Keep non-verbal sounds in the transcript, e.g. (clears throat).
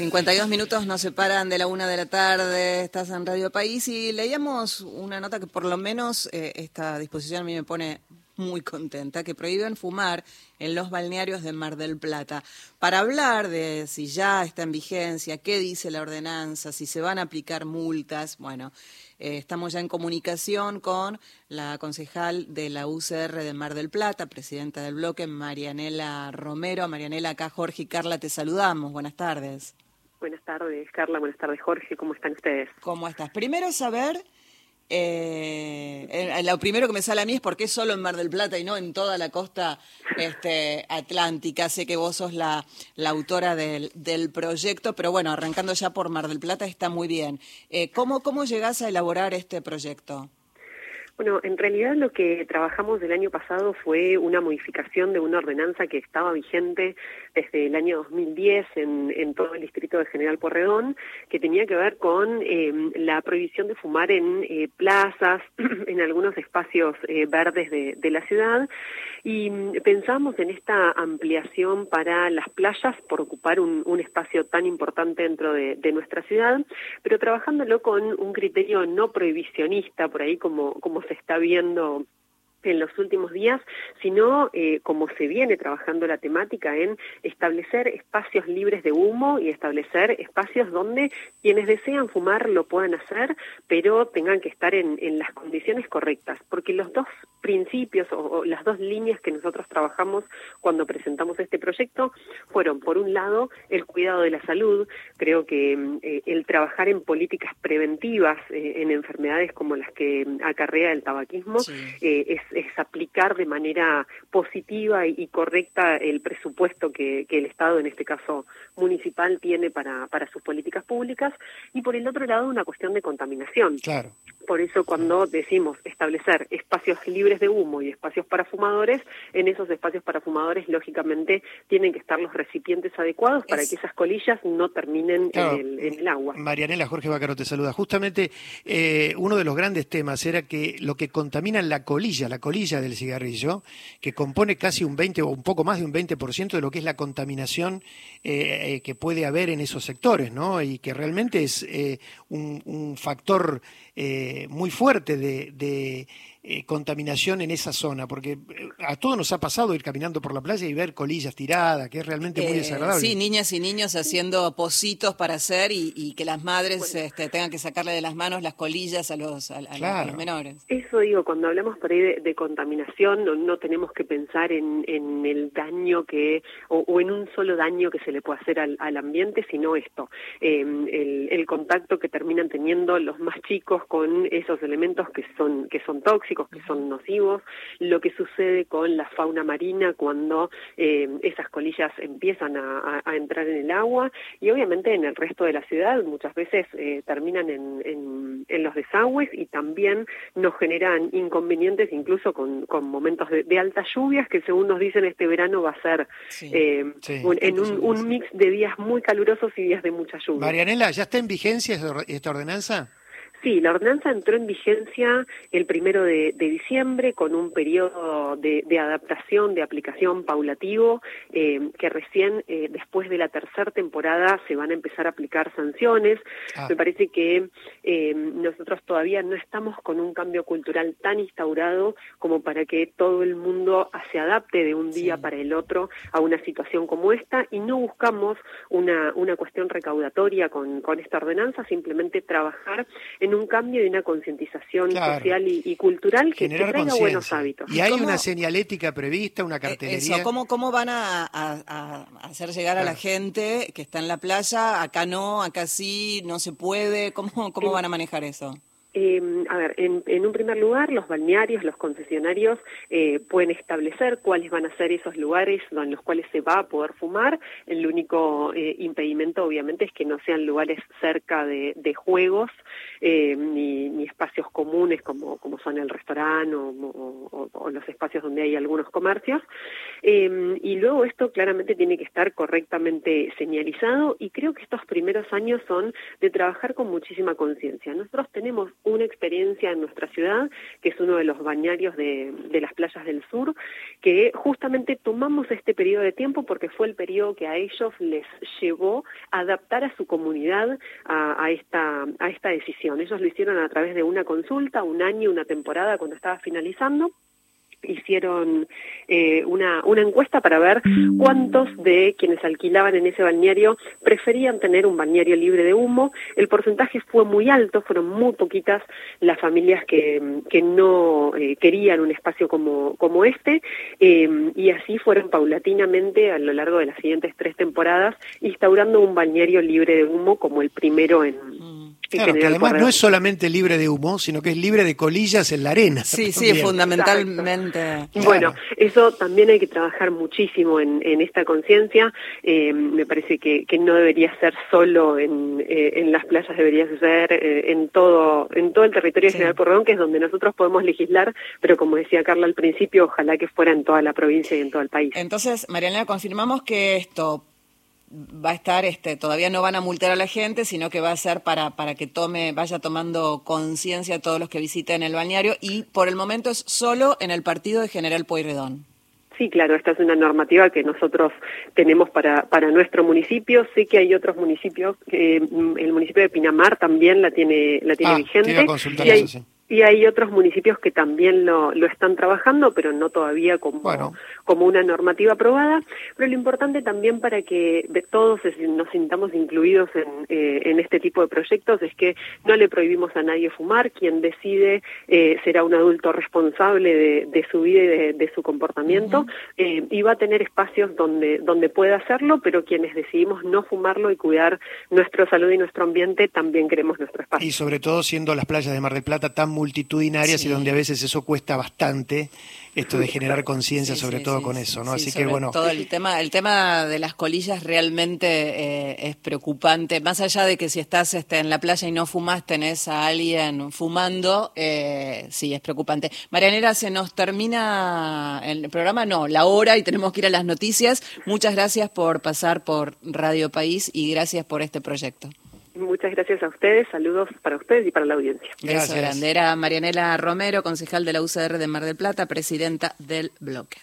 52 minutos nos separan de la una de la tarde, estás en Radio País y leíamos una nota que por lo menos eh, esta disposición a mí me pone muy contenta, que prohíben fumar en los balnearios de Mar del Plata. Para hablar de si ya está en vigencia, qué dice la ordenanza, si se van a aplicar multas, bueno, eh, estamos ya en comunicación con la concejal de la UCR de Mar del Plata, presidenta del bloque, Marianela Romero. Marianela, acá Jorge y Carla, te saludamos. Buenas tardes. Buenas tardes, Carla. Buenas tardes, Jorge. ¿Cómo están ustedes? ¿Cómo estás? Primero saber eh, eh, lo primero que me sale a mí es por qué solo en Mar del Plata y no en toda la costa este, atlántica. Sé que vos sos la, la autora del, del, proyecto, pero bueno, arrancando ya por Mar del Plata está muy bien. Eh, ¿cómo, ¿Cómo llegás a elaborar este proyecto? Bueno, en realidad lo que trabajamos el año pasado fue una modificación de una ordenanza que estaba vigente desde el año 2010 en, en todo el distrito de General Porredón, que tenía que ver con eh, la prohibición de fumar en eh, plazas, (clears throat) en algunos espacios eh, verdes de, la ciudad, y mm, pensamos en esta ampliación para las playas por ocupar un, un espacio tan importante dentro de, de, nuestra ciudad, pero trabajándolo con un criterio no prohibicionista, por ahí como, como se está viendo en los últimos días, sino eh, como se viene trabajando la temática en establecer espacios libres de humo y establecer espacios donde quienes desean fumar lo puedan hacer, pero tengan que estar en, en las condiciones correctas, porque los dos principios o, o, las dos líneas que nosotros trabajamos cuando presentamos este proyecto fueron, por un lado, el cuidado de la salud, creo que eh, el trabajar en políticas preventivas eh, en enfermedades como las que acarrea el tabaquismo sí. Eh, es es aplicar de manera positiva y, correcta el presupuesto que, que, el Estado, en este caso municipal, tiene para, para sus políticas públicas, y por el otro lado una cuestión de contaminación. Claro. Por eso cuando decimos establecer espacios libres de humo y espacios para fumadores, en esos espacios para fumadores lógicamente tienen que estar los recipientes adecuados para es... que esas colillas no terminen claro. en, el, en, el, agua. Marianela, Jorge Bacaro te saluda. Justamente eh, uno de los grandes temas era que lo que contamina la colilla, la colilla del cigarrillo, que compone casi un 20 o un poco más de un 20% de lo que es la contaminación eh, eh, que puede haber en esos sectores, ¿no? Y que realmente es eh, un, un, factor eh, muy fuerte de, de eh, contaminación en esa zona, porque eh, a todos nos ha pasado ir caminando por la playa y ver colillas tiradas, que es realmente muy desagradable. Sí, niñas y niños haciendo pocitos para hacer y, y que las madres bueno. este, tengan que sacarle de las manos las colillas a los, a, a claro. los menores. Eso digo, cuando hablamos por ahí de, de contaminación, no, no, tenemos que pensar en, en el daño que, o, o, en un solo daño que se le puede hacer al, al ambiente, sino esto, eh, el, el contacto que terminan teniendo los más chicos con esos elementos que son, que son tóxicos tóxicos que son nocivos, lo que sucede con la fauna marina cuando eh, esas colillas empiezan a, a, entrar en el agua y obviamente en el resto de la ciudad muchas veces eh, terminan en, en, en, los desagües y también nos generan inconvenientes incluso con, con momentos de, de, altas lluvias que según nos dicen este verano va a ser sí, eh, sí, un, en un, un mix de días muy calurosos y días de mucha lluvia. Marianela, ¿ya está en vigencia esta ordenanza? Sí, la ordenanza entró en vigencia el primero de, de diciembre con un periodo de, de, adaptación, de aplicación paulativo, eh, que recién eh, después de la tercera temporada se van a empezar a aplicar sanciones. Ah. Me parece que eh, nosotros todavía no estamos con un cambio cultural tan instaurado como para que todo el mundo se adapte de un día sí. para el otro a una situación como esta y no buscamos una, una cuestión recaudatoria con, con esta ordenanza, simplemente trabajar en en un cambio y una concientización claro. social y, y, cultural que, que traiga buenos hábitos. ¿Y hay una señalética prevista, una cartelería? Eso, ¿cómo, cómo van a, a, a hacer llegar claro. a la gente que está en la playa, acá no, acá sí, no se puede? ¿Cómo, cómo van a manejar eso? Eh, a ver, en, un primer lugar, los balnearios, los concesionarios eh, pueden establecer cuáles van a ser esos lugares en los cuales se va a poder fumar. El único eh, impedimento, obviamente, es que no sean lugares cerca de, juegos eh, ni, espacios comunes como, son el restaurante o, o, los espacios donde hay algunos comercios. Eh, y luego esto claramente tiene que estar correctamente señalizado y creo que estos primeros años son de trabajar con muchísima conciencia. Nosotros tenemos una experiencia en nuestra ciudad, que es uno de los bañarios de, las playas del sur, que justamente tomamos este periodo de tiempo porque fue el periodo que a ellos les llevó a adaptar a su comunidad a, esta, a esta decisión. Ellos lo hicieron a través de una consulta, un año, una temporada cuando estaba finalizando hicieron eh, una, una encuesta para ver cuántos de quienes alquilaban en ese balneario preferían tener un balneario libre de humo. El porcentaje fue muy alto, fueron muy poquitas las familias que, que no eh, querían un espacio como, como este, eh, y así fueron paulatinamente a lo largo de las siguientes tres temporadas instaurando un balneario libre de humo como el primero en, mm. Claro, que además no es solamente libre de humo, sino que es libre de colillas en la arena. Sí, sí, fundamentalmente. Bueno, eso también hay que trabajar muchísimo en, esta conciencia. Eh, me parece que, no debería ser solo en, eh, en las playas, debería ser eh, en todo en todo el territorio General Porredón, que es donde nosotros podemos legislar, pero como decía Carla al principio, ojalá que fuera en toda la provincia y en todo el país. Entonces, Mariana, confirmamos que esto va a estar, este, todavía no van a multar a la gente, sino que va a ser para, para que tome, vaya tomando conciencia todos los que visiten el balneario y por el momento es solo en el partido de General Pueyrredón. Sí, claro, esta es una normativa que nosotros tenemos para, para nuestro municipio. Sé que hay otros municipios, que el municipio de Pinamar también la tiene, la tiene ah, vigente. Y hay otros municipios que también lo, lo están trabajando, pero no todavía como, como una normativa aprobada. Pero lo importante también para que de todos nos sintamos incluidos en, eh, en este tipo de proyectos es que no le prohibimos a nadie fumar. Quien decide eh, será un adulto responsable de, de su vida y de, su comportamiento eh, y va a tener espacios donde, donde pueda hacerlo, pero quienes decidimos no fumarlo y cuidar nuestra salud y nuestro ambiente también queremos nuestro espacio. Y sobre todo siendo las playas de Mar del Plata tan multitudinarias y donde a veces eso cuesta bastante esto de generar conciencia sobre todo con eso, ¿no? Así que bueno. Todo el tema, el tema de las colillas realmente eh, es preocupante. Más allá de que si estás este, en la playa y no fumas, tenés a alguien fumando, eh, sí, es preocupante. Marianera, se nos termina el programa, no, la hora y tenemos que ir a las noticias. Muchas gracias por pasar por Radio País y gracias por este proyecto. Muchas gracias a ustedes, saludos para ustedes y para la audiencia. Gracias. Grande. Era Marianela Romero, concejal de la UCR de Mar del Plata, presidenta del bloque.